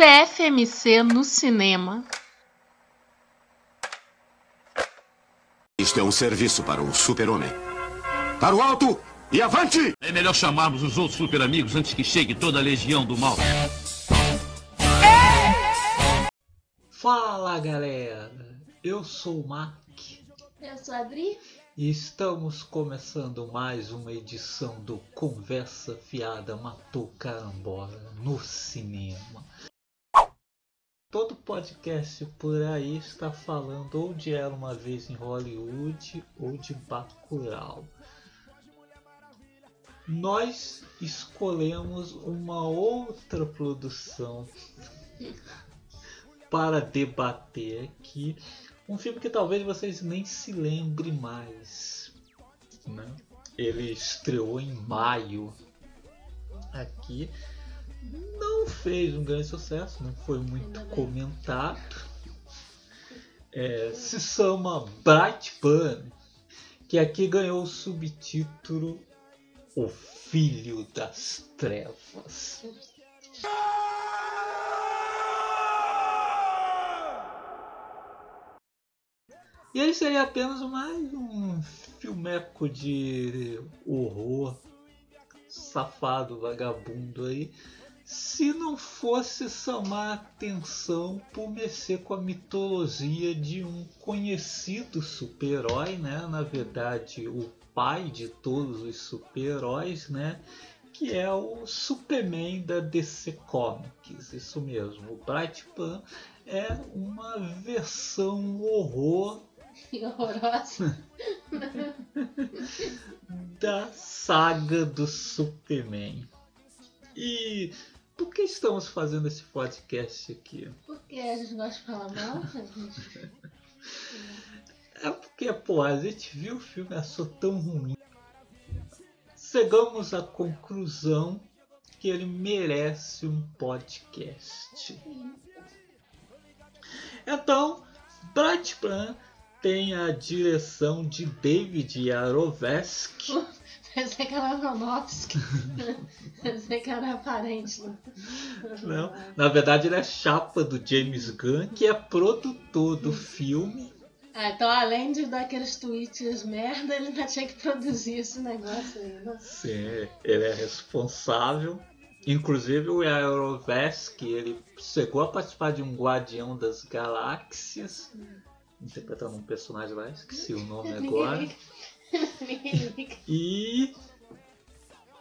CFMC no cinema. Isto é um serviço para o super-homem. Para o alto e avante! É melhor chamarmos os outros super amigos antes que chegue toda a legião do mal. Fala galera, eu sou o Mac Eu sou a Adri. e estamos começando mais uma edição do Conversa Fiada Matou Carambola no cinema. Todo podcast por aí está falando ou de Era Uma Vez em Hollywood ou de Bacurau. Nós escolhemos uma outra produção para debater aqui. Um filme que talvez vocês nem se lembrem mais. Né? Ele estreou em maio aqui. Não fez um grande sucesso, não foi muito comentado. É, se chama Bright Burn, que aqui ganhou o subtítulo O Filho das Trevas. E ele seria apenas mais um filmeco de horror safado, vagabundo aí, se não fosse chamar atenção por mexer com a mitologia de um conhecido super-herói, né? Na verdade, o pai de todos os super-heróis, né? Que é o Superman da DC Comics, isso mesmo. O Brightman é uma versão horror horrorosa. da saga do Superman. E por que estamos fazendo esse podcast aqui? Porque a gente gosta de falar mal, gente. É porque, pô, a gente viu o filme achou tão ruim. Chegamos à conclusão que ele merece um podcast. Então, Brightman tem a direção de David Arovesky. Pensei que era Aronofsky. Pensei que era parente. Não, na verdade ele é chapa do James Gunn, que é produtor do filme. Ah, então além de dar aqueles tweets merda, ele ainda tinha que produzir esse negócio aí. né? Sim, ele é responsável. Inclusive o Arovesky, ele chegou a participar de um Guardião das Galáxias, interpretando um personagem lá, esqueci o nome agora. E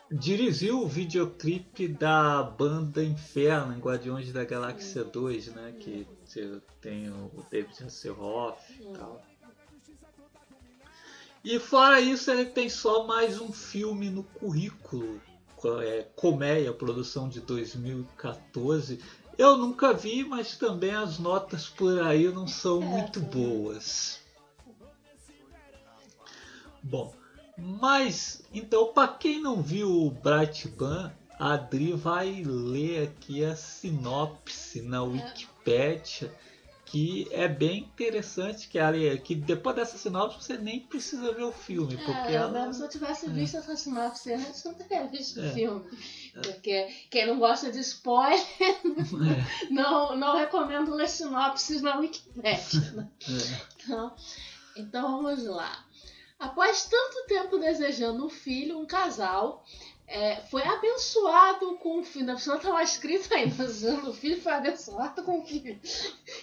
dirigiu o videoclipe da banda Inferno em Guardiões da Galáxia 2, né? Que tem o David Hasselhoff e tal. E fora isso, ele tem só mais um filme no currículo. É, Colmeia, produção de 2014. Eu nunca vi, mas também as notas por aí não são É, muito boas. Bom, mas então para quem não viu o Brightman, a Adri vai ler aqui a sinopse na Wikipédia, que é bem interessante, que, ali, que depois dessa sinopse você nem precisa ver o filme, porque É, ela... Se eu tivesse visto essa sinopse antes, eu não teria visto É. o filme. Porque quem não gosta de spoiler, É, não, não recomendo ler sinopses na Wikipédia. né? é. Então, então vamos lá. Após tanto tempo desejando um filho, um casal é, foi abençoado com um filho. Na pessoa estava escrito aí, desejando o filho foi abençoado com um filho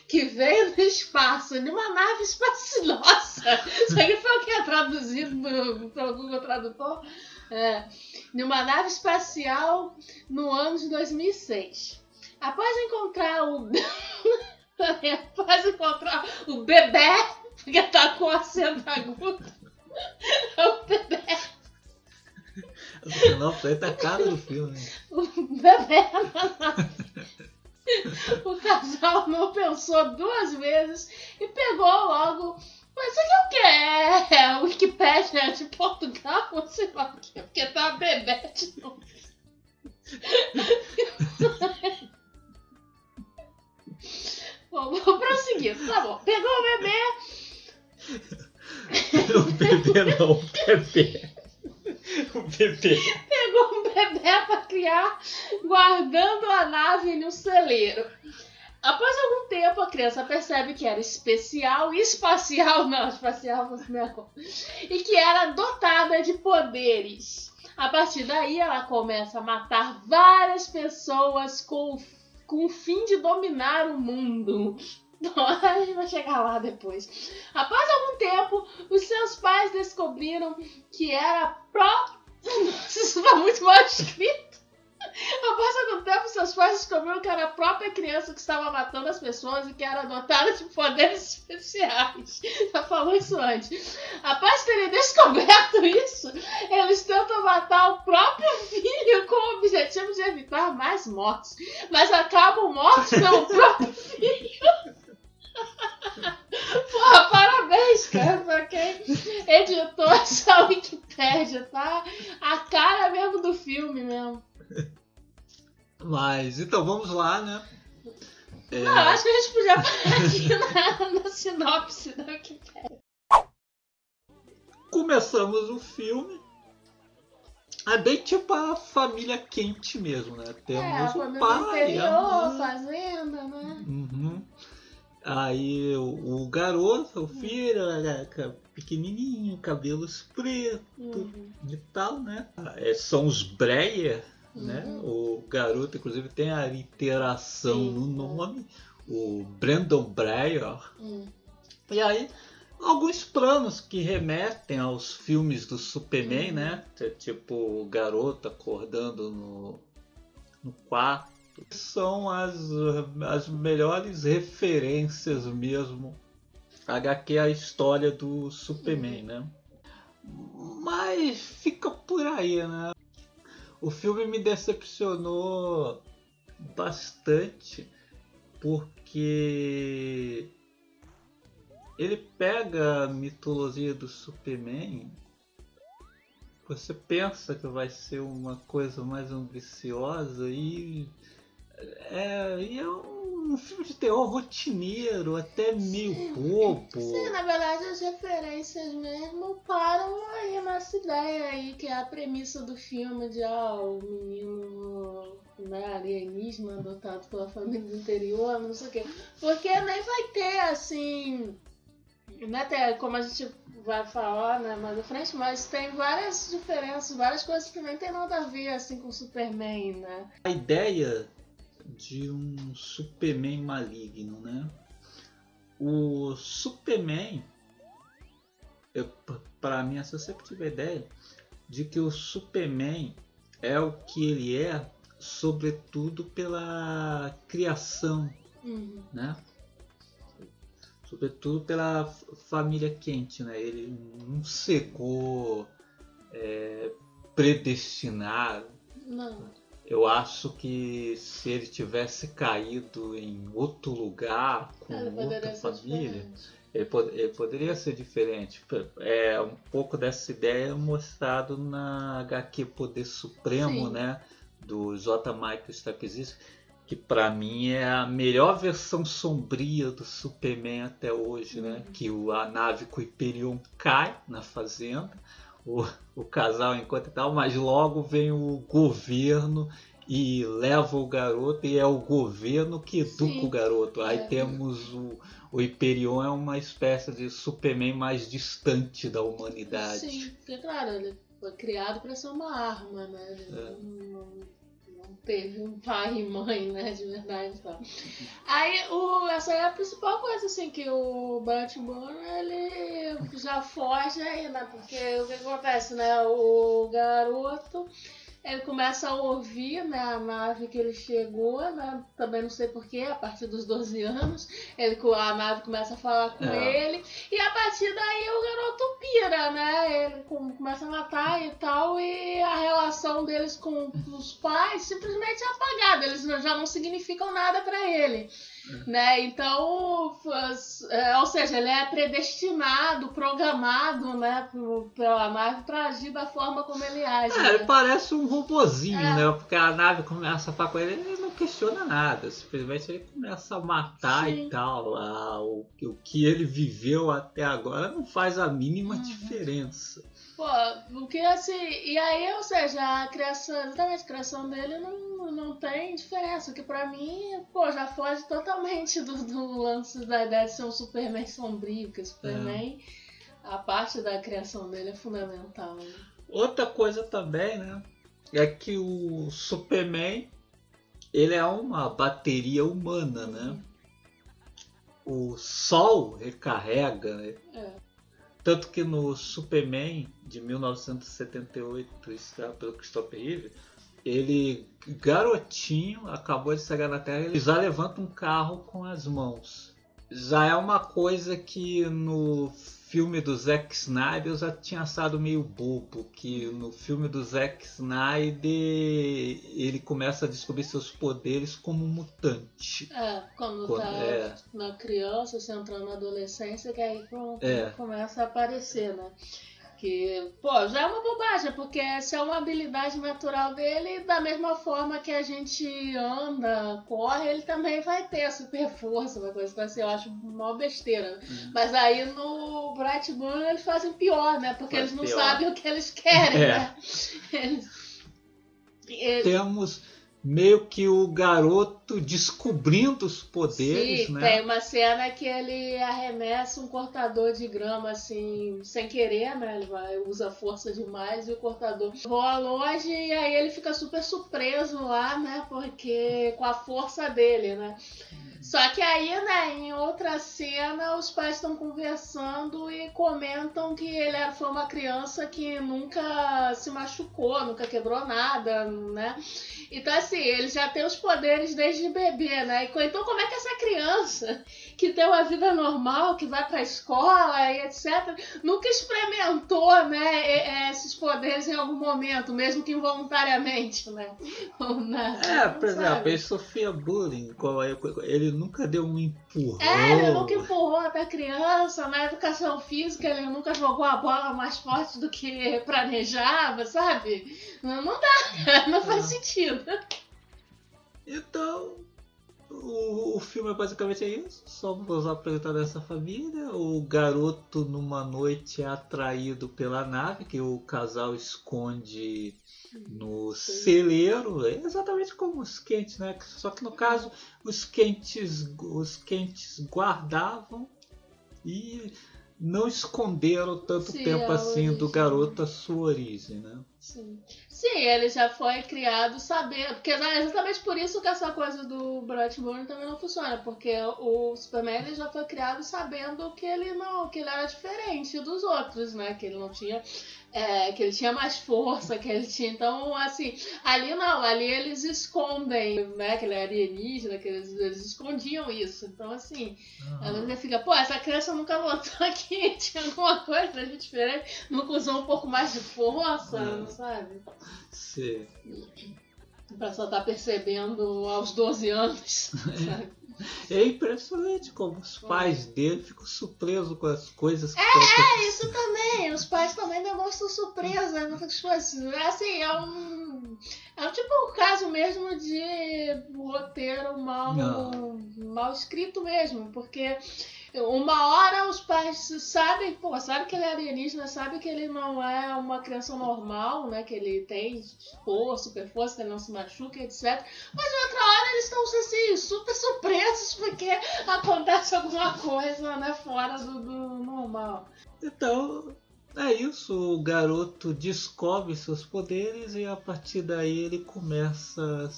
que veio do espaço, numa nave espacial. Nossa! Isso aqui foi o que é traduzido pelo Google Tradutor. É, numa nave espacial no ano de 2006. Após encontrar o. Após encontrar o bebê, porque tá com acento agudo. O Aí tá a cara do filme. o bebê. O casal não pensou duas vezes e pegou logo Mas isso aqui é o quê? É, é Wikipédia de Portugal? Ou sei lá o quê? Porque tá Bebete no... Bom, vou prosseguir. Tá bom. Pegou o bebê. o bebê não, o bebê. O bebê. Pegou um bebê pra criar, guardando a nave no celeiro. Após algum tempo, a criança percebe que era especial, espacial, não, espacial não, e que era dotada de poderes. A partir daí, ela começa a matar várias pessoas com, com o fim de dominar o mundo. A gente vai chegar lá depois. Após algum tempo, os seus pais descobriram que era pró. Nossa, isso tá muito mal escrito. Após algum tempo, seus pais descobriram que era a própria criança que estava matando as pessoas e que era dotada de poderes especiais. Já falou isso antes. Após terem descoberto isso, eles tentam matar o próprio filho com o objetivo de evitar mais mortes. Mas acabam mortos pelo próprio filho. Porra, parabéns, cara, pra quem editou essa Wikipédia, tá? A cara mesmo do filme mesmo. Mas, então vamos lá, né? É... Não, acho que a gente podia parar aqui na, na sinopse da Wikipédia. Começamos o filme. É bem tipo a família quente mesmo, né? Temos é, o pai, interior, a mãe. fazenda, né? Uhum. Aí o, o, garoto, o filho, era pequenininho, cabelos pretos uhum. e tal, né? É, são os Breyer, né? uhum. né? O garoto, inclusive, tem a literação Sim, no nome, o Brandon Breyer. Uhum. E aí, alguns planos que remetem aos filmes do Superman, né? Tipo, o garoto acordando no, no quarto são as, as melhores referências mesmo. HQ a história do Superman, né? Mas fica por aí, né? O filme me decepcionou bastante porque ele pega a mitologia do Superman. Você pensa que vai ser uma coisa mais ambiciosa e é, e é um filme de terror rotineiro, até meio sim, bobo. Sim, na verdade as referências mesmo param aí nessa ideia aí, que é a premissa do filme de ah, o menino né, alienígena adotado pela família do interior, não sei o quê. Porque nem vai ter assim. Né, até como a gente vai falar né, mais à frente, mas tem várias diferenças, várias coisas que nem tem nada a ver assim com o Superman, né? A ideia de um Superman maligno, né? O Superman, para mim, essa eu sempre tive a ideia de que o Superman é o que ele é, sobretudo pela criação, uhum. né? Sobretudo pela família quente, né? Ele não cegou é, predestinado. Não eu acho que se ele tivesse caído em outro lugar, com outra família, ele, pod ele, poderia ser diferente. É um pouco dessa ideia mostrado na HQ Poder Supremo, Sim. né? Do J. Michael Straczynski, que para mim é a melhor versão sombria do Superman até hoje, né? uhum. né? Que o, a nave com o Hyperion cai na fazenda o, o casal enquanto tal, mas logo vem o governo e leva o garoto e é o governo que educa Sim. o garoto. Aí é. temos o, o Hyperion é uma espécie de Superman mais distante da humanidade. Sim, porque claro, ele foi criado para ser uma arma, né? É. Não, não, teve um pai e mãe, né, de verdade. Tá. Aí o, essa é a principal coisa assim que o Batman ele já foge aí, né? Porque o que acontece, né? O garoto ele começa a ouvir né, a nave que ele chegou, né? Também não sei porquê, a partir dos 12 anos. Ele, a nave começa a falar com é. ele. E a partir daí o garoto pira, né? Ele começa a matar e tal. E a relação deles com os pais simplesmente é apagada, eles já não significam nada para ele. Né? Então, é, ou seja, ele é predestinado, programado né, pela nave para agir da forma como ele age. É, né? ele parece um robozinho, é. né? Porque a nave começa a falar com ele, ele não questiona nada, simplesmente ele começa a matar Sim. e tal. O, o que ele viveu até agora não faz a mínima uhum. diferença. Pô, porque assim, e aí, ou seja, a criação, exatamente, a criação dele não, não tem diferença, que pra mim, pô, já foge totalmente do, do lance da ideia de ser um Superman sombrio, que Superman, é. a parte da criação dele é fundamental. Né? Outra coisa também, né, é que o Superman, ele é uma bateria humana, né? O Sol recarrega, né? É tanto que no Superman de 1978, estrelado pelo Christopher Reeve, ele, garotinho, acabou de chegar na Terra, ele já levanta um carro com as mãos. Já é uma coisa que no filme do Zack Snyder eu já tinha achado meio bobo, que no filme do Zack Snyder ele começa a descobrir seus poderes como um mutante. É, quando, quando tá é. na criança, se entrando na adolescência, que aí é. começa a aparecer, né? Que, pô, já é uma bobagem, porque essa é uma habilidade natural dele, da mesma forma que a gente anda, corre, ele também vai ter a super força, uma coisa assim, eu acho uma besteira. Uhum. Mas aí no Bright Moon eles fazem pior, né? Porque Faz eles não pior. sabem o que eles querem, é. né? Eles... Temos meio que o garoto descobrindo os poderes, Sim, né? Tem uma cena que ele arremessa um cortador de grama assim, sem querer, né? Ele vai, usa força demais e o cortador voa longe e aí ele fica super surpreso lá, né? Porque com a força dele, né? Só que aí, né, em outra cena, os pais estão conversando e comentam que ele foi uma criança que nunca se machucou, nunca quebrou nada, né? Então, assim, ele já tem os poderes desde bebê, né? Então, como é que essa criança que tem uma vida normal, que vai pra escola e etc., nunca experimentou, né, esses poderes em algum momento, mesmo que involuntariamente, né? é, por exemplo, ele sofria bullying, ele nunca deu um empurrão. É, ele nunca empurrou até criança, na educação física ele nunca jogou a bola mais forte do que planejava, sabe? Não, não dá, não faz sentido. Então, o, o filme é basicamente isso. Somos apresentados essa família. O garoto, numa noite, é atraído pela nave que o casal esconde no celeiro. É exatamente como os quentes, né? Só que no caso, os quentes, os quentes guardavam e não esconderam tanto Sim, tempo assim do garoto a sua origem, né? Sim. Sim, ele já foi criado sabendo. Porque é exatamente por isso que essa coisa do Brightburn também não funciona. Porque o Superman ele já foi criado sabendo que ele não. que ele era diferente dos outros, né? Que ele não tinha é, que ele tinha mais força, que ele tinha. Então, assim, ali não, ali eles escondem, né? Que ele é alienígena, que eles, eles escondiam isso. Então, assim, uhum. ela fica, pô, essa criança nunca voltou aqui, tinha alguma coisa diferente, nunca usou um pouco mais de força, uhum. Sabe? Sim. O pessoal tá percebendo aos 12 anos, sabe? É impressionante como os pais dele ficam surpresos com as coisas que É, é isso também. Os pais também demonstram surpresa. Tipo assim, assim, é um. É um tipo um caso mesmo de roteiro mal, mal escrito mesmo. Porque uma hora os pais sabem, pô, sabe que ele é alienígena, sabe que ele não é uma criança normal, né? Que ele tem força, super força, que ele não se machuca, etc. Mas outra hora eles estão assim, super surpresos porque acontece alguma coisa, né, fora do, do normal. Então, é isso, o garoto descobre seus poderes e a partir daí ele começa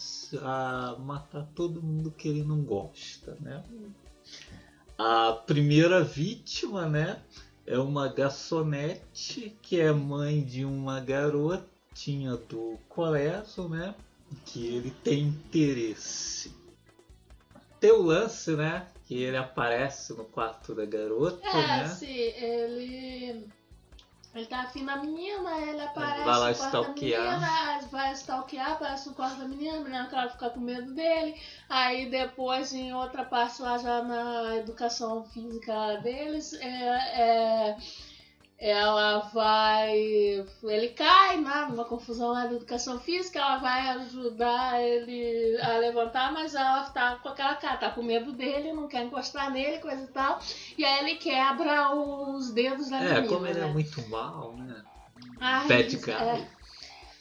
a matar todo mundo que ele não gosta, né? A primeira vítima, né, é uma garçonete que é mãe de uma garotinha do colégio, né, que ele tem interesse. Tem o lance, né, que ele aparece no quarto da garota, é, né? sim, ele Ele tá afim da menina, ele aparece Vai lá stalkear. menina, vai stalkear, aparece no quarto da menina, a menina ela fica com medo dele. Aí depois, em outra parte lá já na educação física deles, é, é, ela vai. Ele cai né, numa confusão lá da educação física, ela vai ajudar ele a levantar, mas ela tá com aquela cara, tá com medo dele, não quer encostar nele, coisa e tal. E aí ele quebra os dedos da É, menina. como ele né? é muito mal, né? Ai, Bad isso, guy. é.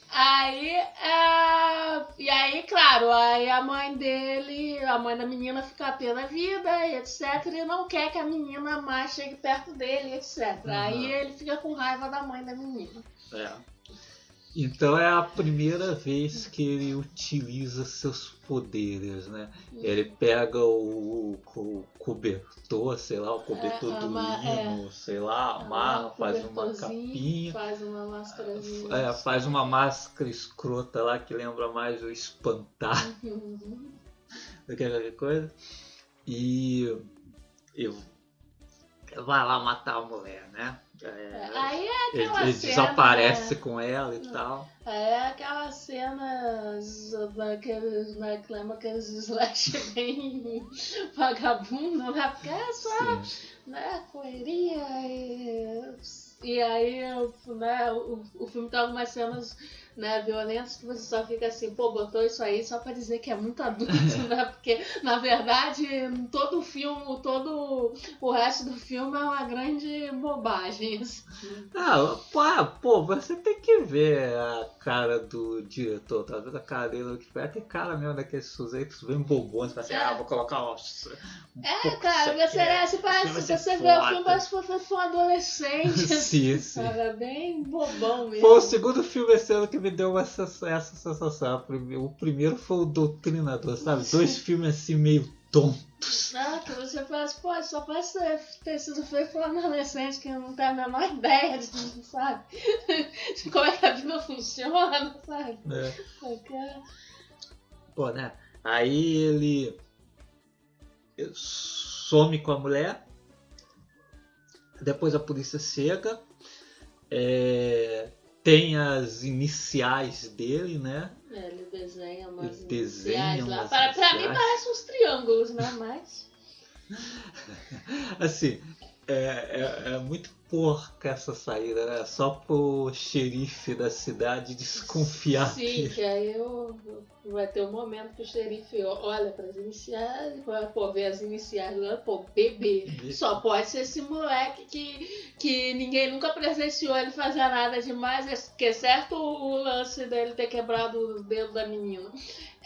Aí, é, e aí, claro, aí a mãe dele, a mãe da menina fica pé da vida e etc. E não quer que a menina mais chegue perto dele, etc. Uhum. Aí ele fica com raiva da mãe da menina. É. Então é a primeira vez que ele utiliza seus poderes, né? Ele pega o, o cobertor, sei lá, o cobertor É, do ama- lino, sei lá, amarra, Um faz uma capinha, Faz uma máscarazinha. é, faz uma máscara escrota lá que lembra mais o espantar Uhum. do que qualquer coisa. E, e vai lá matar a mulher, né? É, Aí é ele, aquela ele cena, desaparece né? com ela e tal. É aquela cena daqueles, né, que lembra aqueles slash bem vagabundo, né? Porque é só, Sim. né, correria e... E aí, né, o, o filme tem algumas cenas né, violentas que você só fica assim, pô, botou isso aí só pra dizer que é muito adulto, né? Porque, na verdade, todo o filme, todo o resto do filme é uma grande bobagem. assim. Ah, pô, ah, pô, você tem que ver a cara do diretor, tá vendo a cara dele vai ter cara mesmo daqueles sujeitos bem bobões, vai assim, É. ah, vou colocar um, É, cara, você, aqui. é, você parece, vai ser você vê o filme, parece que foi um adolescente. Sim, sim. Cara, bem bobão mesmo. Foi o segundo filme esse ano que me deu essa, essa sensação. O prime- O primeiro foi o Doutrinador, sabe? Dois filmes assim meio tontos. Ah, que você fala assim, pô, só parece ter sido feito por um adolescente que não tem a menor ideia de, sabe? de como é que a vida funciona, sabe? Qualquer... Pô, né? Aí ele some com a mulher. Depois a polícia chega. É, tem as iniciais dele, né? É, ele desenha umas Ele desenha iniciais lá. Para, pra mim parece uns triângulos, né? Mas. Assim, é, é, é muito porca essa saída, né? Só pro xerife da cidade desconfiar Sim, dele. que aí eu, vai ter um momento que o xerife olha para as iniciais, vai pô, ver as iniciais lá, pô, bebê. Só pode ser esse moleque que, que ninguém nunca presenciou ele fazer nada demais, que é certo o lance dele ter quebrado o dedo da menina.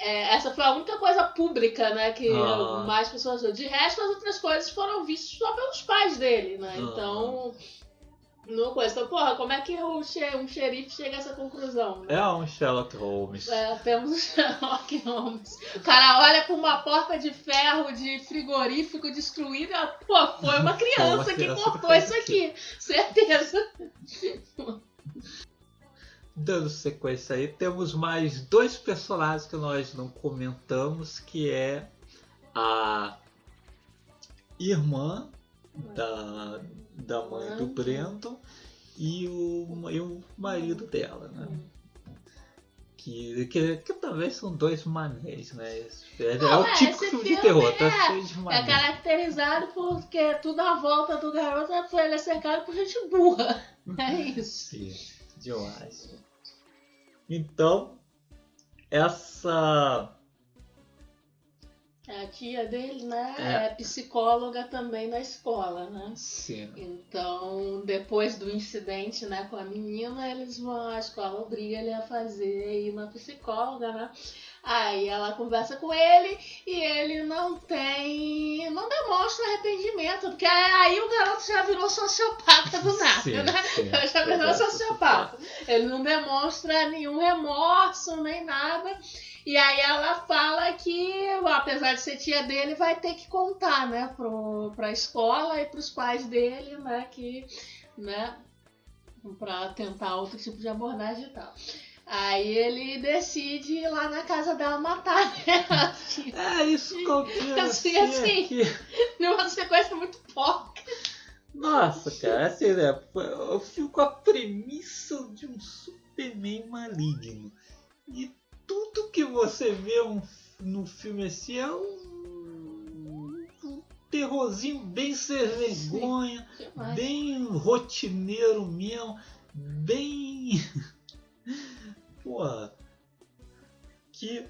É, essa foi a única coisa pública, né, que Ah. mais pessoas. De resto, as outras coisas foram vistas só pelos pais dele, né? Ah. Então, não coisa. Então, porra, como é que o xe- um xerife chega a essa conclusão? né? É um Sherlock Holmes. É, temos o Sherlock Holmes. O cara olha pra uma porta de ferro de frigorífico destruída. Pô, foi uma criança, Foi uma criança que cortou isso aqui. Certeza. Dando sequência aí, temos mais dois personagens que nós não comentamos, que é a irmã da, da mãe do Uhum. Brandon e o, e o marido dela, né? Que, que, que também são dois manés, né? É, Não, é o é, típico filme de terror, tá é- cheio de É mané. caracterizado porque tudo à volta do garoto foi ele é cercado por gente burra. É isso. Sim, demais. Então, essa A tia dele, né, É. é psicóloga também na escola, né? sim, Então, depois do incidente né, com a menina, eles vão, a escola obriga ele a fazer ir na psicóloga, né? Aí ela conversa com ele e ele não tem. não demonstra arrependimento, porque aí o garoto já virou sociopata do nada, sim, né? sim. Já virou sociopata. Ele não demonstra nenhum remorso nem nada. E aí ela fala que, apesar de ser tia dele, vai ter que contar, né, pro, pra escola e pros pais dele, né, que, né, pra tentar outro tipo de abordagem e tal. Aí ele decide ir lá na casa dela matar ela, assim, É isso que eu quero Assim, assim. aqui. numa sequência muito porca. Nossa, cara, assim, né? Eu fico com a premissa de um Superman maligno. E tudo que você vê um, no filme assim é um, um terrorzinho bem sem vergonha, bem rotineiro mesmo, bem. Porra. Que.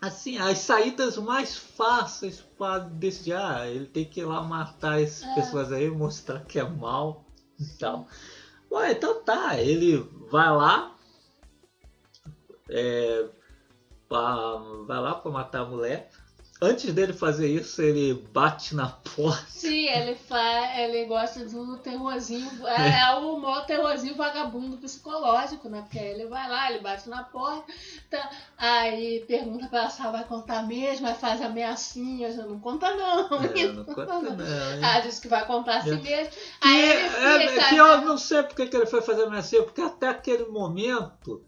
Assim, as saídas mais fáceis para decidir, ah, ele tem que ir lá matar essas É. pessoas aí, mostrar que é mal e tal. Ué, então tá, ele vai lá, é, pra- vai lá pra matar a mulher. Antes dele fazer isso, ele bate na porta. Sim, ele, fa... ele gosta do terrorzinho. É, é o maior terrorzinho vagabundo psicológico, né? Porque ele vai lá, ele bate na porta, tá- aí pergunta pra ela se ela vai contar mesmo, aí faz ameaçinhas, não conta não. É, não conta não, hein? Ah, disse que vai contar a si É. mesmo. Que, Aí ele é, fica. que eu não sei porque que ele foi fazer ameaça, porque até aquele momento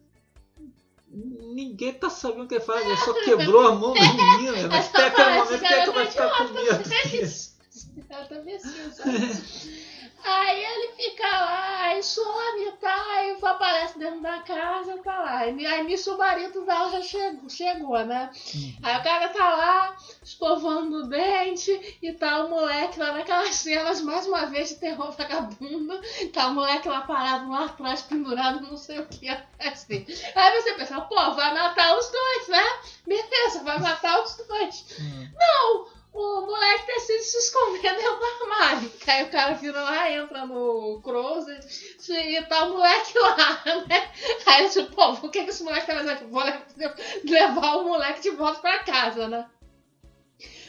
ninguém tá sabendo o que ele faz, ele só quebrou a mão da menina, mas até aquele momento que é que vai tá ficar com medo? Ela também assim, sabe? Aí ele fica lá, aí some, tá? Aí aparece dentro da casa, tá lá. Aí, aí nisso o marido dela já chegou, chegou, né? Aí o cara tá lá, escovando o dente e tá o moleque lá naquelas cenas, mais uma vez, de terror vagabundo. Tá o moleque lá parado lá atrás, pendurado, não sei o que. Assim. Aí você pensa, pô, vai matar os dois, né? Beleza, vai matar os dois. Hum. Não! O moleque decide se esconder dentro do armário. Aí o cara vira lá, entra no closet e tá o moleque lá, né? Aí ele tipo, pô, o que, que esse moleque tá fazendo aqui? Vou le- levar o moleque de volta pra casa, né?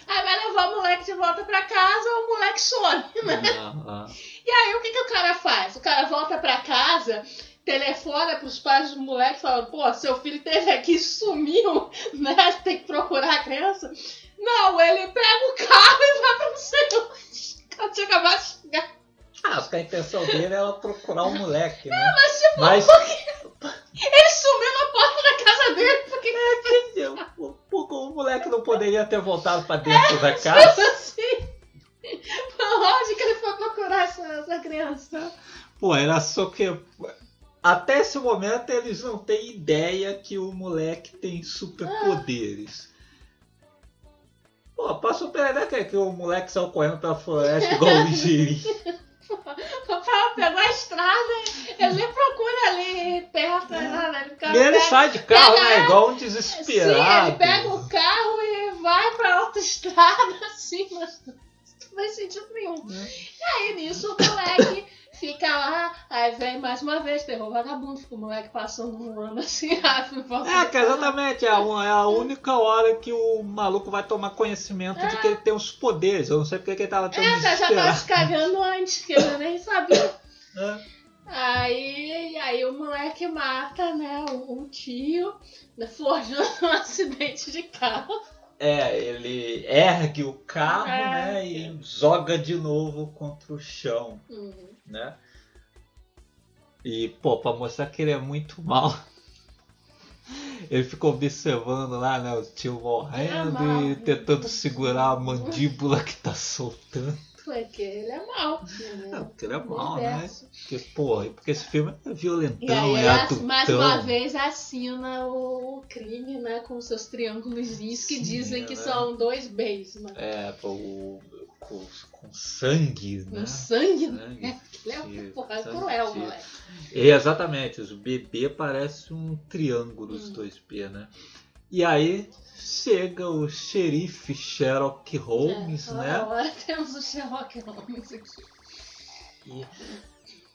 Aí vai levar o moleque de volta pra casa, o moleque some, né? Ah. E aí o que, que o cara faz? O cara volta pra casa, telefona pros pais do moleque falando, pô, seu filho teve aqui sumiu, né? Tem que procurar a criança. Não, ele pega o carro e vai pra não sei onde. Quando tinha acabado de chegar. Ah, porque a intenção dele era procurar o moleque, né? Mas tipo, Mas ele sumiu na porta da casa dele, porque o, o- o moleque não poderia ter voltado pra dentro da casa. assim. Foi lógico que ele foi procurar essa, essa criança. Pô, era só que. Até esse momento eles não têm ideia que o moleque tem superpoderes. Pô, pra superar que, que o moleque saiu correndo pela floresta igual o ligeirinho. O papai pegou a estrada, ele procura ali perto, nada. Ele, fica- E ele pega- sai de carro, pega- né? Igual um Sim, desesperado. ele pega o carro e vai pra autoestrada, assim, mas não faz sentido nenhum. É. E aí, nisso, o moleque fica lá, aí vem mais uma vez, terror vagabundo, fica o moleque passando um ano assim, rápido. É, que exatamente, é a, é a única hora que o maluco vai tomar conhecimento de que ele tem os poderes. Eu não sei porque que ele tava tão É, tá, já tava se cagando antes, que eu nem sabia. É. Aí, aí o moleque mata, né, o, o tio, né, forjando um acidente de carro. É, ele ergue o carro, É. né, e joga de novo contra o chão, Uhum. Né? E, pô, pra mostrar que ele é muito mal, ele fica observando lá, né, o tio morrendo É mal. e tentando segurar a mandíbula que tá soltando. Porque ele é mau. É, Né? porque ele é mal, né? Porque, porra, porque esse filme é E violentão, aí, é adultão. mais uma vez, assina o crime, né? Com seus triângulos que dizem que né? são dois beijos, né? É, pô, o, com, com sangue, né? No sangue, Sangue. né? Ele é porra, sangue, cruel, moleque. E, exatamente, os bebê parece um triângulo, os Hum. dois B, né? E aí chega o xerife Sherlock Holmes, É, né? Agora temos o Sherlock Holmes aqui. E,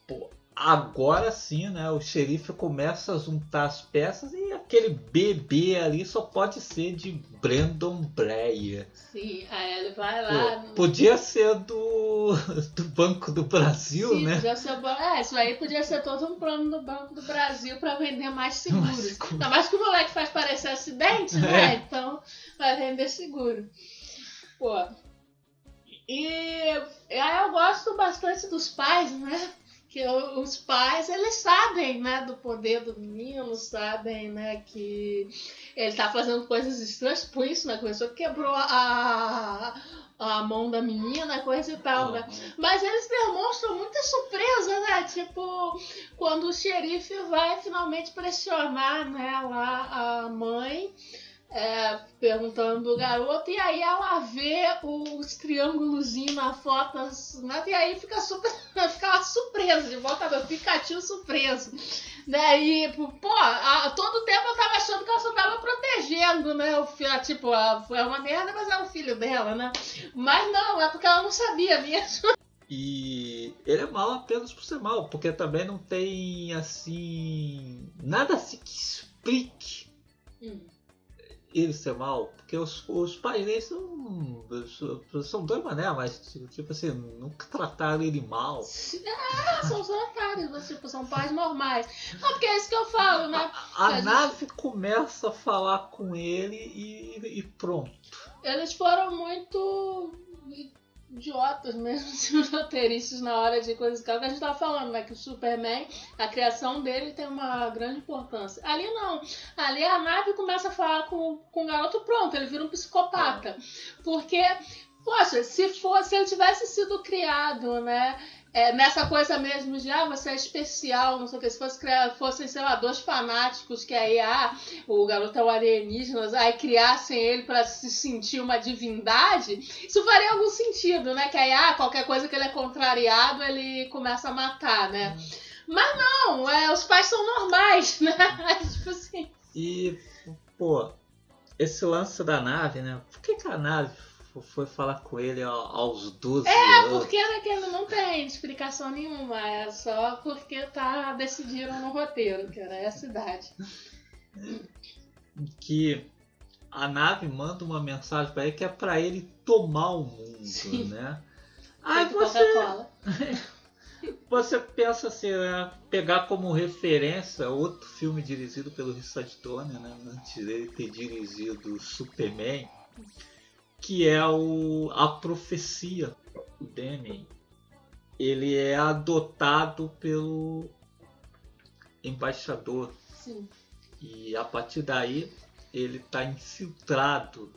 pô, agora sim, né? O xerife começa a juntar as peças e aquele bebê ali só pode ser de Brandon Breyer. Sim, aí ele vai Pô, lá. no- podia ser do, do Banco do Brasil, Sim, né? podia ser, é, isso aí podia ser todo um plano do Banco do Brasil pra vender mais seguros. Seguro. Ainda mais que o moleque faz parecer acidente, né? Então vai vender seguro. Pô. E aí eu gosto bastante dos pais, né? Que os pais, eles sabem, né, do poder do menino, sabem, né, que ele tá fazendo coisas estranhas, por isso, né, começou, quebrou a, a mão da menina, coisa e tal, né? Mas eles demonstram muita surpresa, né? Tipo, quando o xerife vai finalmente pressionar, né, lá a mãe é, perguntando do garoto, e aí ela vê os triângulozinhos na foto, né, e aí fica super, fica surpresa, de volta meu Pikachu surpreso. Né? E, pô, a, todo tempo eu tava achando que ela só tava protegendo, né? O filho, tipo, foi uma merda, mas é o filho dela, né? Mas não, é porque ela não sabia mesmo. E ele é mal apenas por ser mal, porque também não tem assim. nada assim que explique. Hum ele ser mal, porque os, os pais dele são, são dois mané, mas tipo assim, nunca trataram ele mal. Ah, são otários, tipo, são pais normais. Não, porque é isso que eu falo, né? A, a, a nave gente... começa a falar com ele e, e pronto. Eles foram muito idiotas mesmo, assim, os roteiristas na hora de coisas que a gente tava falando, né? Que o Superman, a criação dele tem uma grande importância. Ali não. Ali a nave começa a falar com, com o garoto, pronto, ele vira um psicopata. Porque, poxa, se fosse, se ele tivesse sido criado, né? É, nessa coisa mesmo de, ah, você é especial, não sei o que, se fosse fossem, sei lá, dois fanáticos que aí, ah, o garoto é o alienígena, aí criassem ele para se sentir uma divindade, isso faria algum sentido, né? Que aí, ah, qualquer coisa que ele é contrariado, ele começa a matar, né? Mas não, é, os pais são normais, né? tipo assim. E, pô, esse lance da nave, né? Por que, que a nave foi falar com ele aos 12 é, anos. É, porque naquele não tem explicação nenhuma. É só porque tá, decidiram no roteiro, que era essa idade. Que a nave manda uma mensagem para ele que é para ele tomar o mundo, Sim. né? Aí você... você pensa assim, né? pegar como referência outro filme dirigido pelo Richard Donner, né? Antes dele ter dirigido Superman que é o, a profecia. O Demi, ele é adotado pelo embaixador. Sim. E a partir daí ele está infiltrado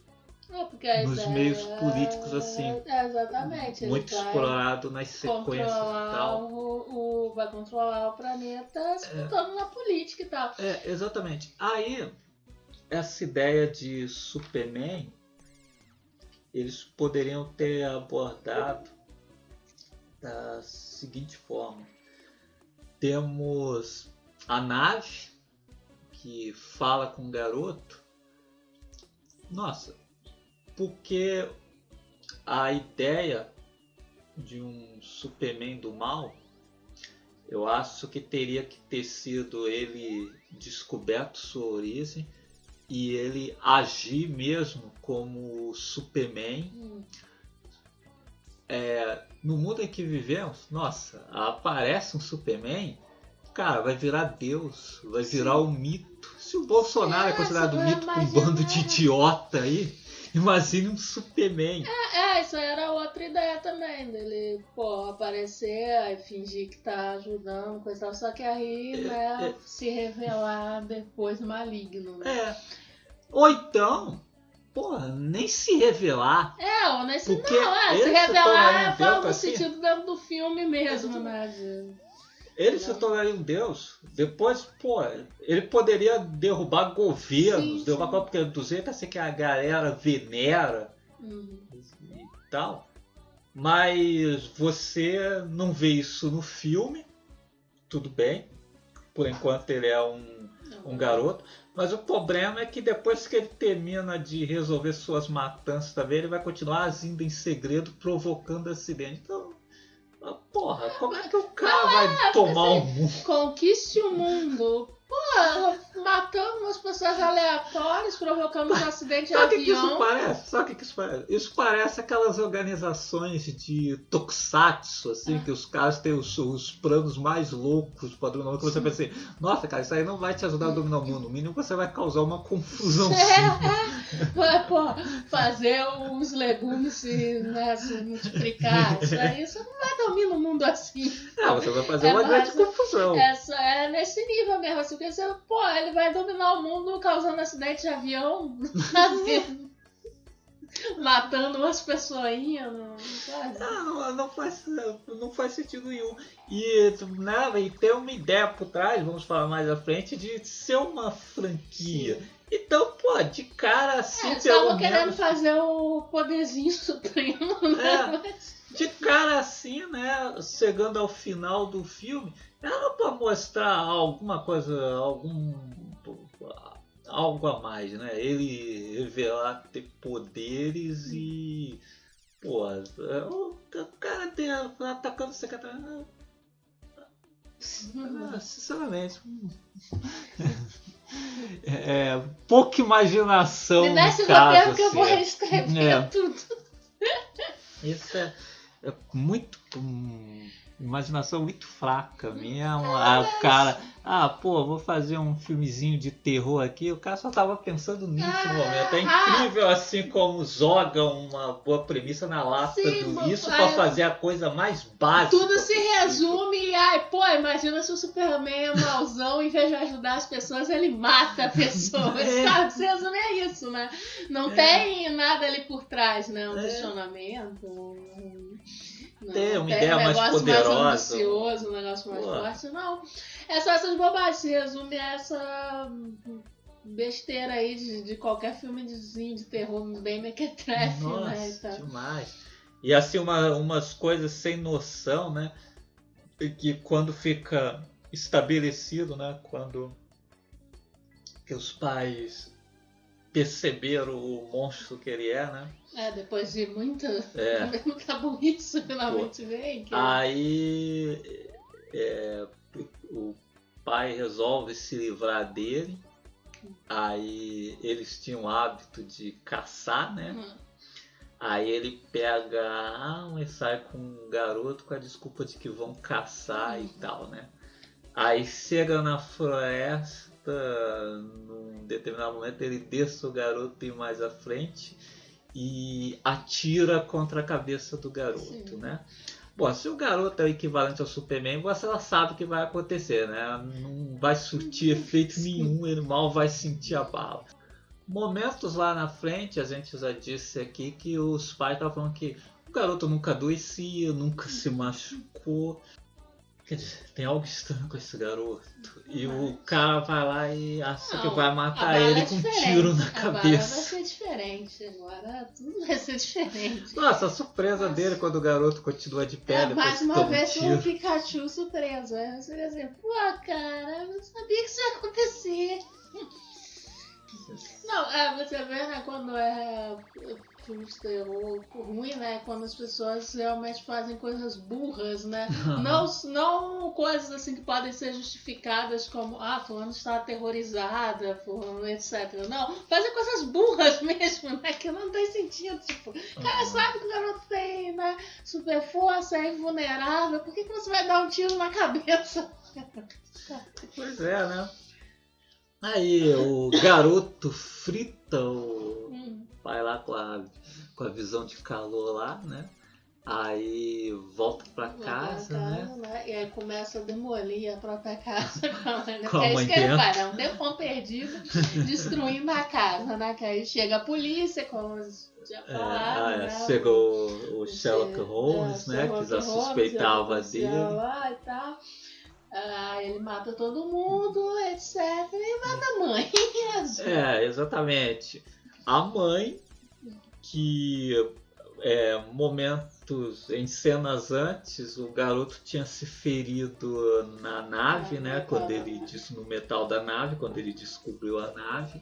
é nos ideia... meios políticos assim. É, exatamente. Muito explorado nas sequências e tal. O, o, vai controlar o planeta se é. na política e tal. É, exatamente. Aí, essa ideia de Superman eles poderiam ter abordado da seguinte forma: temos a nave que fala com o garoto. Nossa, porque a ideia de um Superman do mal, eu acho que teria que ter sido ele descoberto sua origem e ele agir mesmo como Superman. Hum. É, no mundo em que vivemos, nossa, aparece um Superman, cara, vai virar Deus, vai virar o um mito. Se o Bolsonaro é, é considerado um mito com um bando de idiota aí, imagine um Superman. É, é, isso era outra ideia também, dele, pô, aparecer e fingir que tá ajudando, coisa só que aí, é, né, é, se revelar depois maligno, né? É. Ou então, porra, nem se revelar. É, ou nem se, não, é, se revelar é no assim, sentido dentro do filme mesmo, né? De... Ele se tornaria um deus, depois, pô, ele poderia derrubar governos, sim, derrubar sim. porque do jeito assim que a galera venera uhum. e tal. Mas você não vê isso no filme, tudo bem. Por enquanto ele é um, um garoto. Mas o problema é que depois que ele termina de resolver suas matanças também, ele vai continuar agindo em segredo, provocando acidente. Então, porra, como é que o cara vai tomar o mundo? Conquiste o mundo Pô, matando umas pessoas aleatórias, provocando um acidente de Sabe o que, que isso avião. parece? Sabe o que, isso parece? Isso parece aquelas organizações de tokusatsu, assim, Ah. que os caras têm os, os planos mais loucos para dominar o mundo, que você pensa assim, nossa, cara, isso aí não vai te ajudar a dominar o mundo, no mínimo você vai causar uma confusão. É, Vai, pô, fazer os legumes se, né, se multiplicar. Isso aí você não vai dormir no mundo assim. É, você vai fazer É uma grande confusão. É, só- é nesse nível mesmo. Assim, você, pô, ele vai dominar o mundo causando acidente de avião, matando umas pessoinhas, não sabe? Não, não faz, não faz sentido nenhum. E, né, e tem uma ideia por trás, vamos falar mais à frente, de ser uma franquia. Então, de cara assim, É, estavam querendo menos. fazer o poderzinho supremo, né? Mas- De cara assim, né? Chegando ao final do filme, era pra mostrar alguma coisa, algum. algo a mais, né? Ele revelar ter poderes e. Pô, o cara tem, atacando o secretário. Ah, sinceramente. hum. É, pouca imaginação. Me esse no caso, roteiro que eu vou assim. reescrever É. tudo. Isso é, é muito. hum, imaginação muito fraca mesmo. Ah, o cara. Ah, pô, vou fazer um filmezinho de terror aqui. O cara só tava pensando nisso no momento. É incrível assim como joga uma boa premissa na lata Sim, do isso pra fazer a coisa mais básica. Tudo se possível. resume e, ai, pô, imagina se o Superman é mauzão, em vez de ajudar as pessoas, ele mata pessoas, É. sabe? Se resume a isso, né? Não É. tem nada ali por trás, né? Um É. questionamento. Tem uma tem ideia um mais negócio poderosa. mais ambicioso, um negócio mais forte, não. É só essas bobagens, se resume a essa besteira aí de, de qualquer filmezinho de terror bem mequetrefe, Nossa, né? e tal. demais. E assim, uma, umas coisas sem noção, né? Que quando fica estabelecido, né? Quando que os pais perceberam o monstro que ele é, né? É, depois de muita, É. muita burrice, finalmente vem. Que... Aí é, o pai resolve se livrar dele. Aí eles tinham o hábito de caçar, né? Hum. Aí ele pega a arma e sai com um garoto com a desculpa de que vão caçar e tal, né? Aí chega na floresta, num determinado momento ele deixa o garoto ir mais à frente e atira contra a cabeça do garoto, Sim. né? Bom, se o garoto é o equivalente ao Superman, você ela sabe o que vai acontecer, né? Não vai surtir efeito nenhum, ele mal vai sentir a bala. Momentos lá na frente, a gente já disse aqui que os pais estavam falando que o garoto nunca adoecia, nunca se machucou. Dizer, tem algo estranho com esse garoto. E o cara vai lá e acha Não, que vai matar ele é com um tiro na A bala vai cabeça. ser diferente agora, tudo vai ser diferente. Nossa, a surpresa dele quando o garoto continua de pé É, mais uma um vez tiro. um Pikachu surpreso. Aí você fica assim, pô, cara, eu não sabia que isso ia acontecer. Não, é, você vê, né, quando é filme de terror ruim, né, quando as pessoas realmente fazem coisas burras, né, não, não coisas assim que podem ser justificadas como, ah, fulano está aterrorizada, fulano, etc. Não, fazem coisas burras mesmo, né, que não tem sentido, tipo, o cara sabe que o garoto tem, né, super força, é invulnerável, por que, que você vai dar um tiro na cabeça? Pois é, né? Aí o garoto frita o Hum. pai lá com a, com a visão de calor lá, né? Aí volta pra casa, né? né? E aí começa a demolir a própria casa com a mãe. né? Com a é mãe isso que ele dentro. faz, é um tempão perdido, destruindo a casa, né? Que aí chega a polícia, como já É, falaram, é, né? chega o, o Sherlock Holmes, é, né? Sherlock que já Holmes, suspeitava o policial dele. Lá e tal. Ah, ele mata todo mundo, etc. E mata a mãe. É, exatamente. A mãe que é, momentos em cenas antes o garoto tinha se ferido na nave, né? Quando ele disse no metal da nave, quando ele descobriu a nave.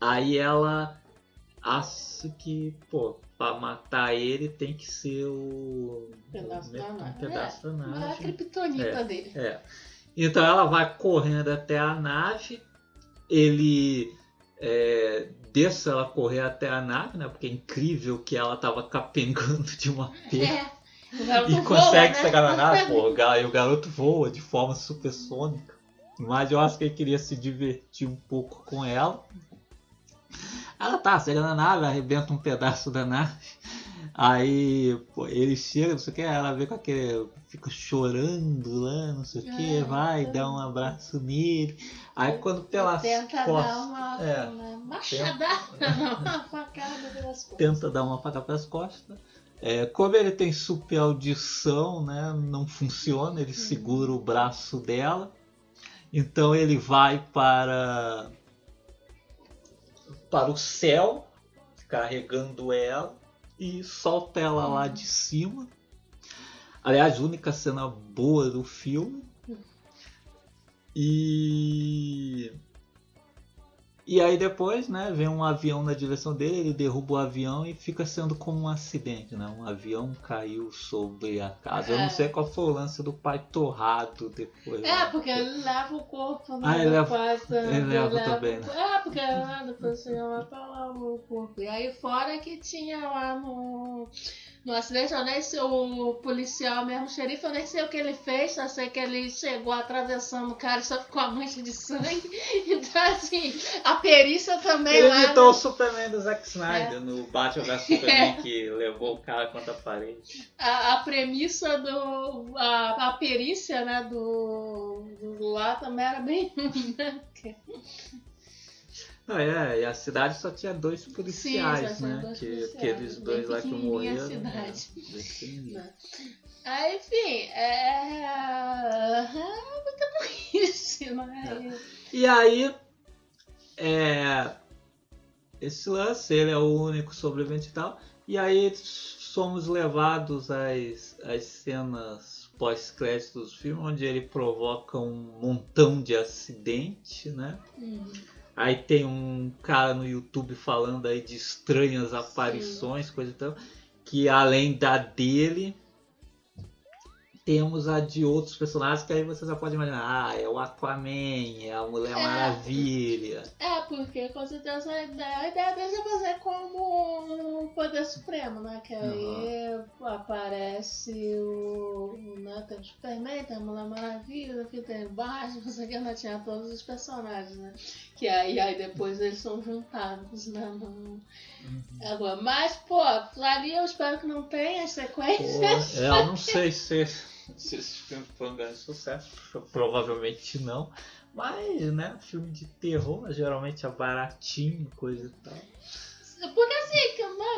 Aí ela acha que, pô, pra matar ele tem que ser o Pedaço da um nave. pedaço da A nave. criptonita É. dele. É. Então ela vai correndo até a nave, ele é, deixa ela correr até a nave, né? Porque é incrível que ela tava capengando de uma pedra. É. O E voa, consegue né? chegar na nave, pô, o e o garoto voa de forma supersônica. Mas eu acho que ele queria se divertir um pouco com ela. Ela tá, chega na nave, arrebenta um pedaço da nave. Aí pô, ele chega, não sei o que, ela vê com aquele. fica chorando lá, não sei o que, É, vai, é. dá um abraço nele. Aí quando pelas Tenta dar costas. uma, é. uma machadada, uma facada pelas costas. tenta dar uma faca pelas costas. É, como ele tem super audição, né, não funciona, ele segura o braço dela. Então ele vai para para o céu, carregando ela e solta ela lá de cima. Aliás, única cena boa do filme. E e aí depois, né, vem um avião na direção dele, ele derruba o avião e fica sendo como um acidente, né? Um avião caiu sobre a casa. Eu É. não sei qual foi o lance do pai torrado depois. É, né? porque ele leva o corpo né, Ah, ele leva- tá? ele leva também, né? É, porque né, depois pra lá o corpo. E aí fora que tinha lá no, no acidente, eu nem sei, o policial mesmo, o xerife, eu nem sei o que ele fez, só sei que ele chegou atravessando o cara e só ficou a mancha de sangue. Então, assim, a perícia também Ele lá. imitou né? o Superman do Zack Snyder no Batman vs Superman que levou o cara contra a parede. a, a premissa do. A, a perícia, né, do, do lá também era bem Ah, é, e a cidade só tinha dois Sim, policiais, tinha né? dois que, policiais, aqueles dois lá que morreram. né? cidade. Né? Aí, enfim, é. é muita burrice, né? E aí, é, esse lance, ele é o único sobrevivente e tal. E aí somos levados às, às cenas pós-créditos do filme, onde ele provoca um montão de acidente, né? Hum. Aí tem um cara no YouTube falando aí de estranhas aparições, coisa e tal. Que além da dele, temos a de outros personagens que aí você já pode imaginar. Ah, é o Aquaman, é a Mulher É. Maravilha. É, porque com certeza a ideia, a ideia deles é fazer como o Poder Supremo, né? Que aí aparece o. Né, tem o Superman, tem a Mulher Maravilha, que tem Batman, não sei o que, né? Tinha todos os personagens, né? Que aí, aí depois eles são juntados, né? No... Agora, mas, pô, ali eu espero que não tenha as sequências. Pô, é, eu não sei se, se esse filme foi um grande sucesso. Provavelmente não. Mas, né, filme de terror geralmente é baratinho, coisa e tal. Porque assim,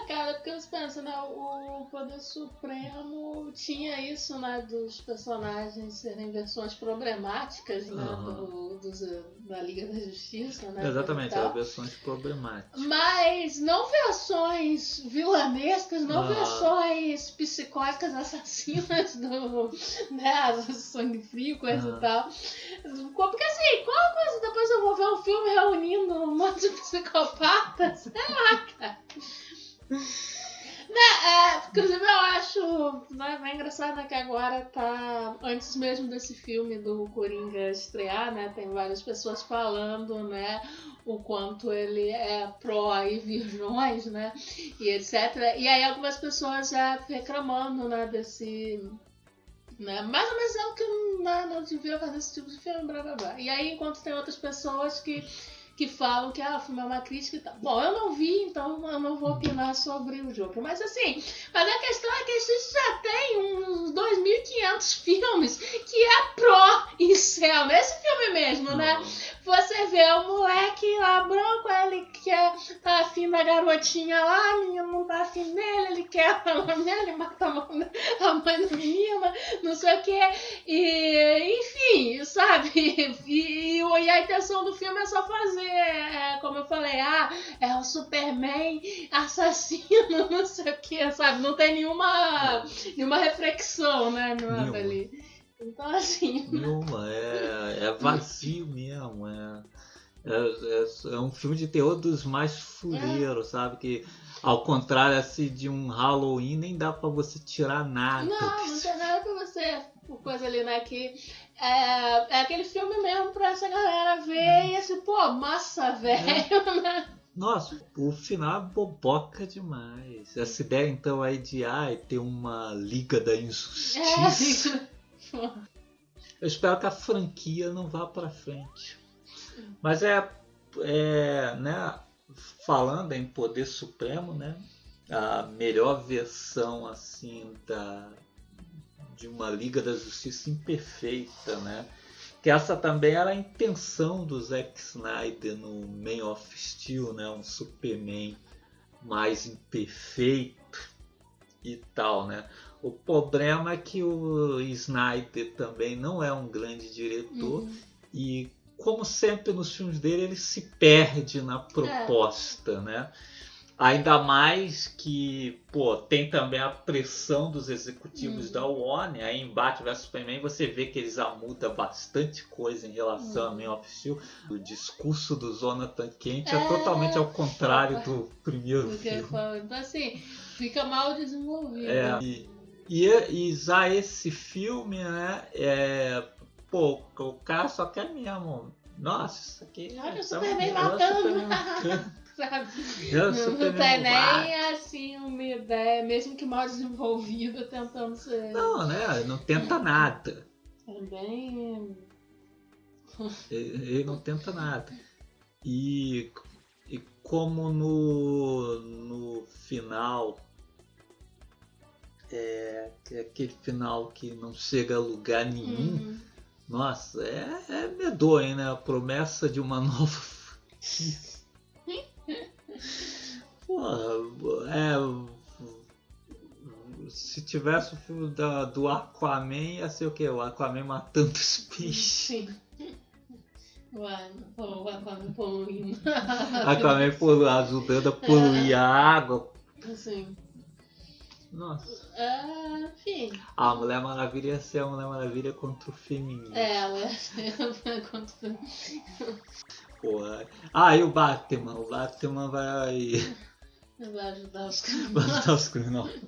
cara, porque você pensa, né, o Poder Supremo tinha isso, né, dos personagens serem versões problemáticas, né, Aham. do, dos, da Liga da Justiça, né. Exatamente, eram versões problemáticas. Mas não versões vilanescas, não Ah. versões psicóticas assassinas do, né, sangue frio, coisa Ah. e tal. Porque assim, qual a coisa depois eu vou ver um filme reunindo um monte de psicopatas? Sei lá, cara. Né, é, inclusive eu acho né, bem engraçado que agora tá. Antes mesmo desse filme do Coringa estrear, né? Tem várias pessoas falando, né? O quanto ele é pró aí virgões, né? E etc. E aí algumas pessoas já reclamando, né, desse. Né, mais ou menos é o que né, não devia fazer esse tipo de filme, blá blá blá. E aí, enquanto tem outras pessoas que que falam que ah, o filme é uma crítica e tal. Bom, eu não vi, então eu não vou opinar sobre o jogo. Mas assim, mas a questão é que a gente já tem uns 2.500 filmes que é pró incel. Nesse filme mesmo, né? Você vê o moleque lá branco, ele quer tá afim da garotinha lá, a menina não tá afim dele, ele quer falar nele, mata a mãe a mãe da menina, não sei o que. E, enfim, sabe? E, e a intenção do filme é só fazer, é, como eu falei, ah, é o Superman assassino, não sei o que, sabe? Não tem nenhuma, nenhuma reflexão, né, Nenhuma. ali. Então, assim. Nenhuma, é, é vazio mesmo. É, é, é- é um filme de terror dos mais fuleiros, sabe? Que ao contrário assim, de um Halloween, nem dá pra você tirar nada. Não, não tem nada pra você. Coisa ali, né? Que É, é aquele filme mesmo pra essa galera ver e assim, pô, massa, velho, né? Nossa, o final é boboca demais. Essa ideia então aí de ai, ter uma liga da injustiça. É. Eu espero que a franquia não vá pra frente. Mas é, é né, falando em poder supremo, né? A melhor versão assim da de uma Liga da Justiça imperfeita, né? Que essa também era a intenção do Zack Snyder no Man of Steel, né? Um Superman mais imperfeito e tal, né? O problema é que o Snyder também não é um grande diretor Uhum. e como sempre nos filmes dele ele se perde na proposta, né? Ainda mais que, pô, tem também a pressão dos executivos Hum. da Warner. Aí em Batman vs Superman você vê que eles amudam bastante coisa em relação a Hum. Man of Steel. O discurso do Jonathan Kent é, É. totalmente ao contrário do primeiro Porque filme. Então, assim, fica mal desenvolvido. É, e, e, e já esse filme, né? É, pô, o cara só quer mesmo. Nossa, isso aqui. Olha o é Superman é o matando. Superman matando. Sabe? É o Não, tem malvado. nem assim uma ideia, mesmo que mal desenvolvida, tentando ser. Não, né? Não tenta nada. É bem. Ele ele não tenta nada. E, e como no, no final. É, é aquele final que não chega a lugar nenhum. Uhum. Nossa, é, é medonho, né? A promessa de uma nova. Porra, é. Se tivesse o filme da, do Aquaman, ia ser o quê? O Aquaman matando os peixes. Sim. Vai me poluindo. Aquaman polu- ajudando a poluir a água. Assim. Nossa. É, enfim. A Mulher Maravilha ia ser a Mulher Maravilha contra o feminismo. É, ué. Quanto- Porra. Ah, e o Batman? O Batman vai. Vai ajudar os vai ajudar os criminosos.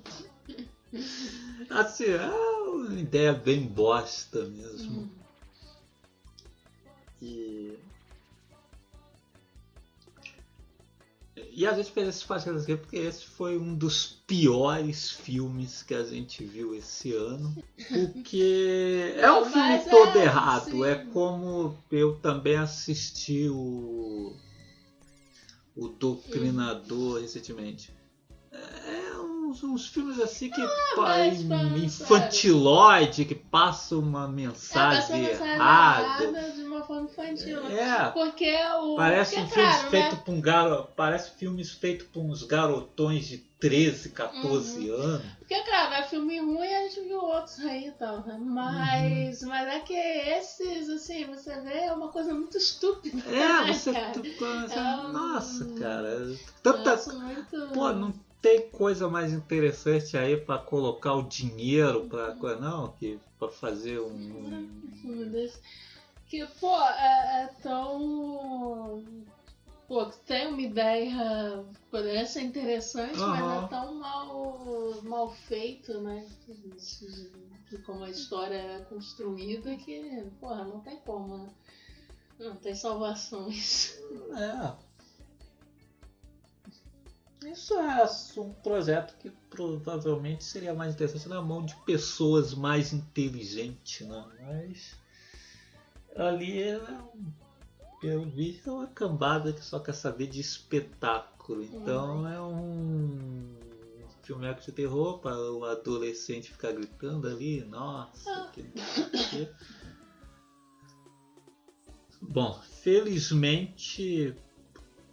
Assim, é uma ideia bem bosta mesmo. Hum. E. E a gente fez esse fazendo aqui porque esse foi um dos piores filmes que a gente viu esse ano. Porque é um filme mas todo é, errado. sim. É como eu também assisti o. O Doutrinador recentemente. É uns, uns filmes assim que mas, mas, infantiloide, que passa uma É, passa mensagem uma mensagem errada. errada forma infantil. É, Porque o. Parece porque, um filme feito né? por um garo... Parece filmes feitos por uns garotões de 13, 14 Uhum. anos. Porque, claro, é filme ruim a gente viu outros aí e tal, né? Mas, mas é que esses, assim, você vê, é uma coisa muito estúpida. É, né, você. cara? você- É um- Nossa, cara. Tanta. muito... Pô, não tem coisa mais interessante aí pra colocar o dinheiro pra. Não, que pra fazer um. desse. Que, pô, é, é tão. Pô, tem uma ideia. Poderia ser interessante, mas Aham. é tão mal, mal feito, né? De, de como a história é construída que, porra, não tem como, né? Não tem salvações. É. Isso é um projeto que provavelmente seria mais interessante na mão de pessoas mais inteligentes, né? Mas ali é um- eu vi é uma cambada que só quer saber de espetáculo. Então é um filme de terror para o adolescente ficar gritando ali, nossa, que o quê. Bom, felizmente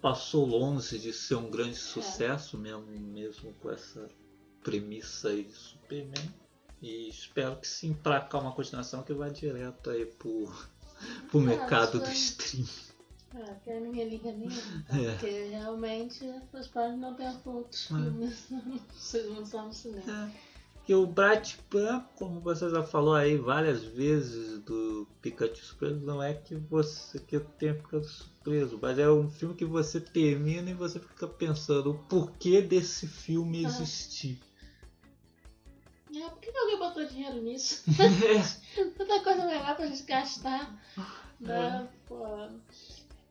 passou longe de ser um grande sucesso mesmo, mesmo com essa premissa aí de Superman. E espero que sim emplacar uma continuação que vai direto aí pro, pro mercado do sim. stream. É, que a minha liga nem. É. Porque realmente os pais não têm outros É. filmes. Vocês não são no cinema. E o Bright Pan, como você já falou aí várias vezes do Pikachu Surpreso, não é que você que tenha ficado surpreso, mas é um filme que você termina e você fica pensando o porquê desse filme existir. É, por que alguém botou dinheiro nisso. Tanta coisa legal pra gente gastar. Né? Pô.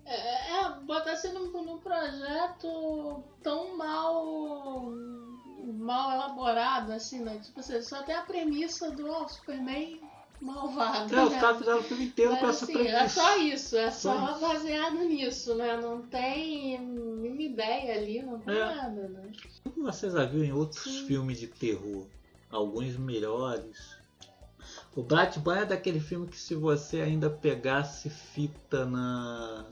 É, é, botar assim num, num projeto tão mal mal elaborado, assim, né? Tipo, você só tem a premissa do ó, Superman malvado. É, os né? caras fizeram o filme inteiro Mas, com essa assim, premissa. é só isso, é só Só baseado nisso, né? Não tem nenhuma ideia ali, não tem É. nada, né? Como você já viu em outros Sim. filmes de terror, alguns melhores. O Batman é daquele filme que se você ainda pegasse fita na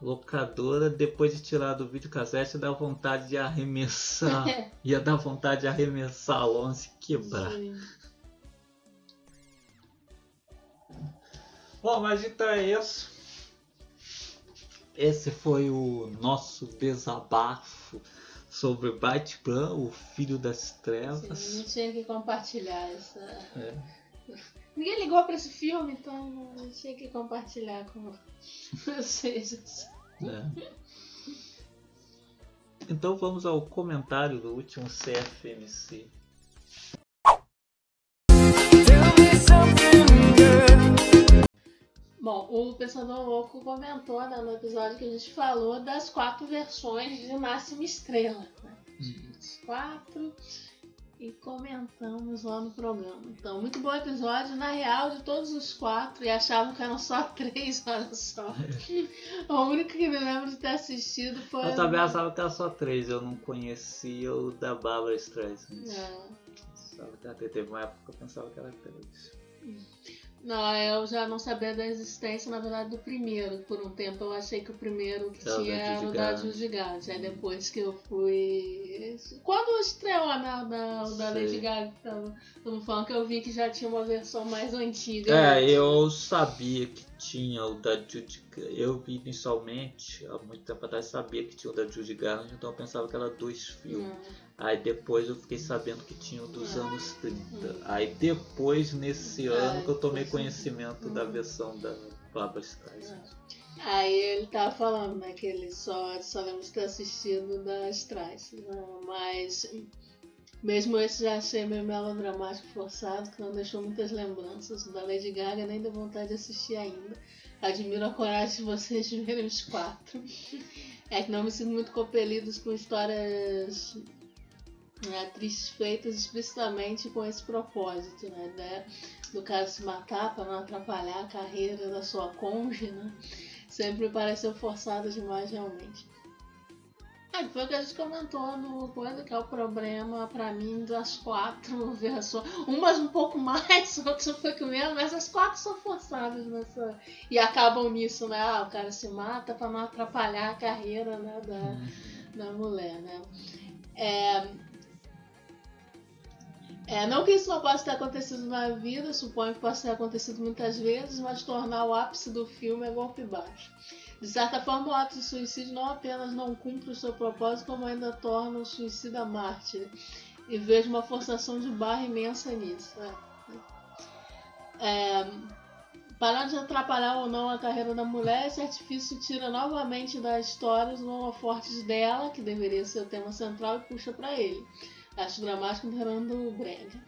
locadora, depois de tirar do videocassete, dá vontade de arremessar. Ia dar vontade de arremessar a longe e quebrar. Sim. Bom, mas então é isso. Esse foi o nosso desabafo sobre Batman, o Filho das Sim, Trevas. não tinha que compartilhar essa. É. Ninguém ligou pra esse filme, então não tinha que compartilhar com vocês. É. Então vamos ao comentário do último CFMC. Bom, o Pensador Louco comentou né, no episódio que a gente falou das quatro versões de Máxima Estrela. Né? As quatro e comentamos lá no programa. Então, muito bom episódio. Na real, de todos os quatro, e achavam que eram só três, olha só. o único que me lembro de ter assistido foi. Eu também achava que era só três, eu não conhecia o da Barbara Streisand. Três. Teve uma época que eu pensava que era três. Não, eu já não sabia da existência, na verdade, do primeiro. Por um tempo eu achei que o primeiro que o tinha era o da. Judy Garland. Aí depois que eu fui. Quando estreou né, o da, da Sei. Lady Gaga, tava falando que eu vi que já tinha uma versão mais antiga. É, eu sabia que tinha o da Judy Eu vi inicialmente, há muito tempo atrás, sabia que tinha o da Judy Garland, então eu pensava que era dois filmes. Hum, Aí depois eu fiquei sabendo que tinha o dos Ah. anos 30. Hum. Aí depois, nesse Ah, ano, que eu tomei conhecimento da Hum. versão da Barbara Streisand. Aí ele tava falando, né, que ele só, só lembra de ter assistido das trás. Né? Mas mesmo esse já achei meio melodramático forçado, que não deixou muitas lembranças. O da Lady Gaga nem deu vontade de assistir ainda. Admiro a coragem de vocês de verem os quatro. É que não me sinto muito compelidos com histórias né, tristes feitas explicitamente com esse propósito, né? né, Do cara se matar para não atrapalhar a carreira da sua cônjuge, né? Sempre pareceu forçado demais, realmente. É, foi o que a gente comentou no coisa, que é o problema pra mim das quatro versões. Umas um pouco mais, outras um pouco menos, mas as quatro são forçadas nessa. E acabam nisso, né? Ah, o cara se mata pra não atrapalhar a carreira né, da, da mulher, né? É, é, não que isso não possa ter acontecido na vida, suponho que possa ter acontecido muitas vezes, mas tornar o ápice do filme é golpe baixo. De certa forma, o ato de suicídio não apenas não cumpre o seu propósito, como ainda torna o suicida mártir. E vejo uma forçação de barra imensa nisso. né? É, parando de atrapalhar ou não a carreira da mulher, esse artifício tira novamente da história os holofortes dela, que deveria ser o tema central, e puxa para ele. Acho dramático interando brega.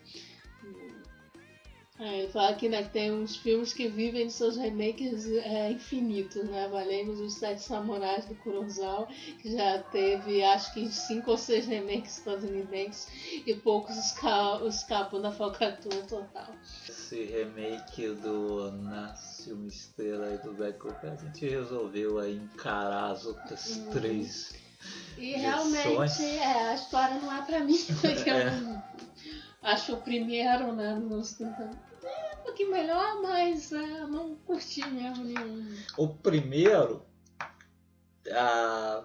É, ele fala que, né, tem uns filmes que vivem de seus remakes é, infinitos, né? Valemos os Sete Samurais do Kurosawa, que já teve acho que cinco ou seis remakes estadunidenses e poucos esca escapam da falcatrua total. Esse remake do Nasce uma Estrela e do Black a gente resolveu aí encarar as outras Hum. três. E realmente é, a história não é pra mim, porque É. eu acho o primeiro, né, nos. É um pouquinho melhor, mas é, não curti mesmo nenhum. O primeiro ah,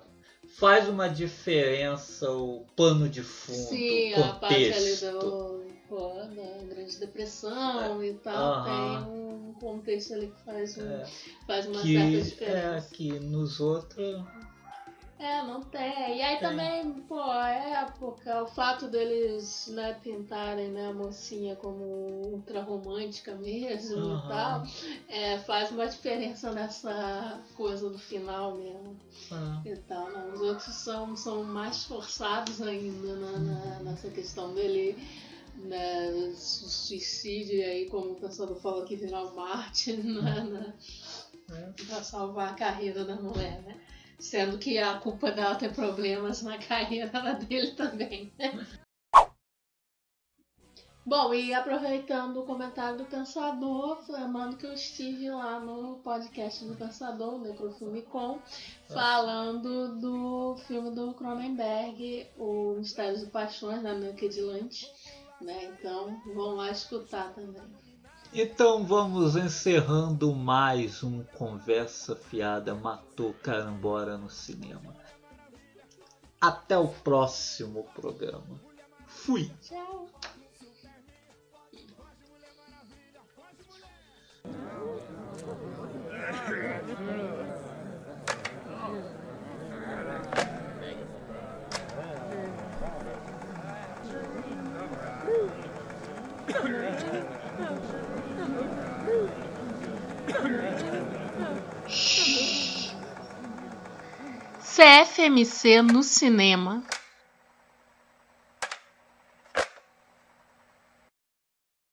faz uma diferença o pano de fundo, Sim, o a parte ali contexto. do, pô, da Grande Depressão e tal, Aham. tem um contexto ali que faz, um, É, faz uma certa que, é, diferença. que nos outros É, não tem. E aí Tem. também, pô, a época, o fato deles, né, pintarem né, a mocinha como ultra romântica mesmo e Aham. tal, é, faz uma diferença nessa coisa do final mesmo ah, e tal. né? Os outros são, são mais forçados ainda na, na- nessa questão dele né, suicídio aí, como o pessoal falou que virar o Marte né, né, pra salvar a carreira da mulher, né? Sendo que a culpa dela ter problemas na carreira dele também. Né? Bom, e aproveitando o comentário do Pensador, lembrando que eu estive lá no podcast do Pensador, o Necrofilme Com, falando do filme do Cronenberg, O Mistérios do Paixões, da Naked Lunch. Né? Então, vão lá escutar também. Então vamos encerrando mais um Conversa Fiada Matou Carambora no cinema. Até o próximo programa. Fui! Tchau! CFMC no cinema.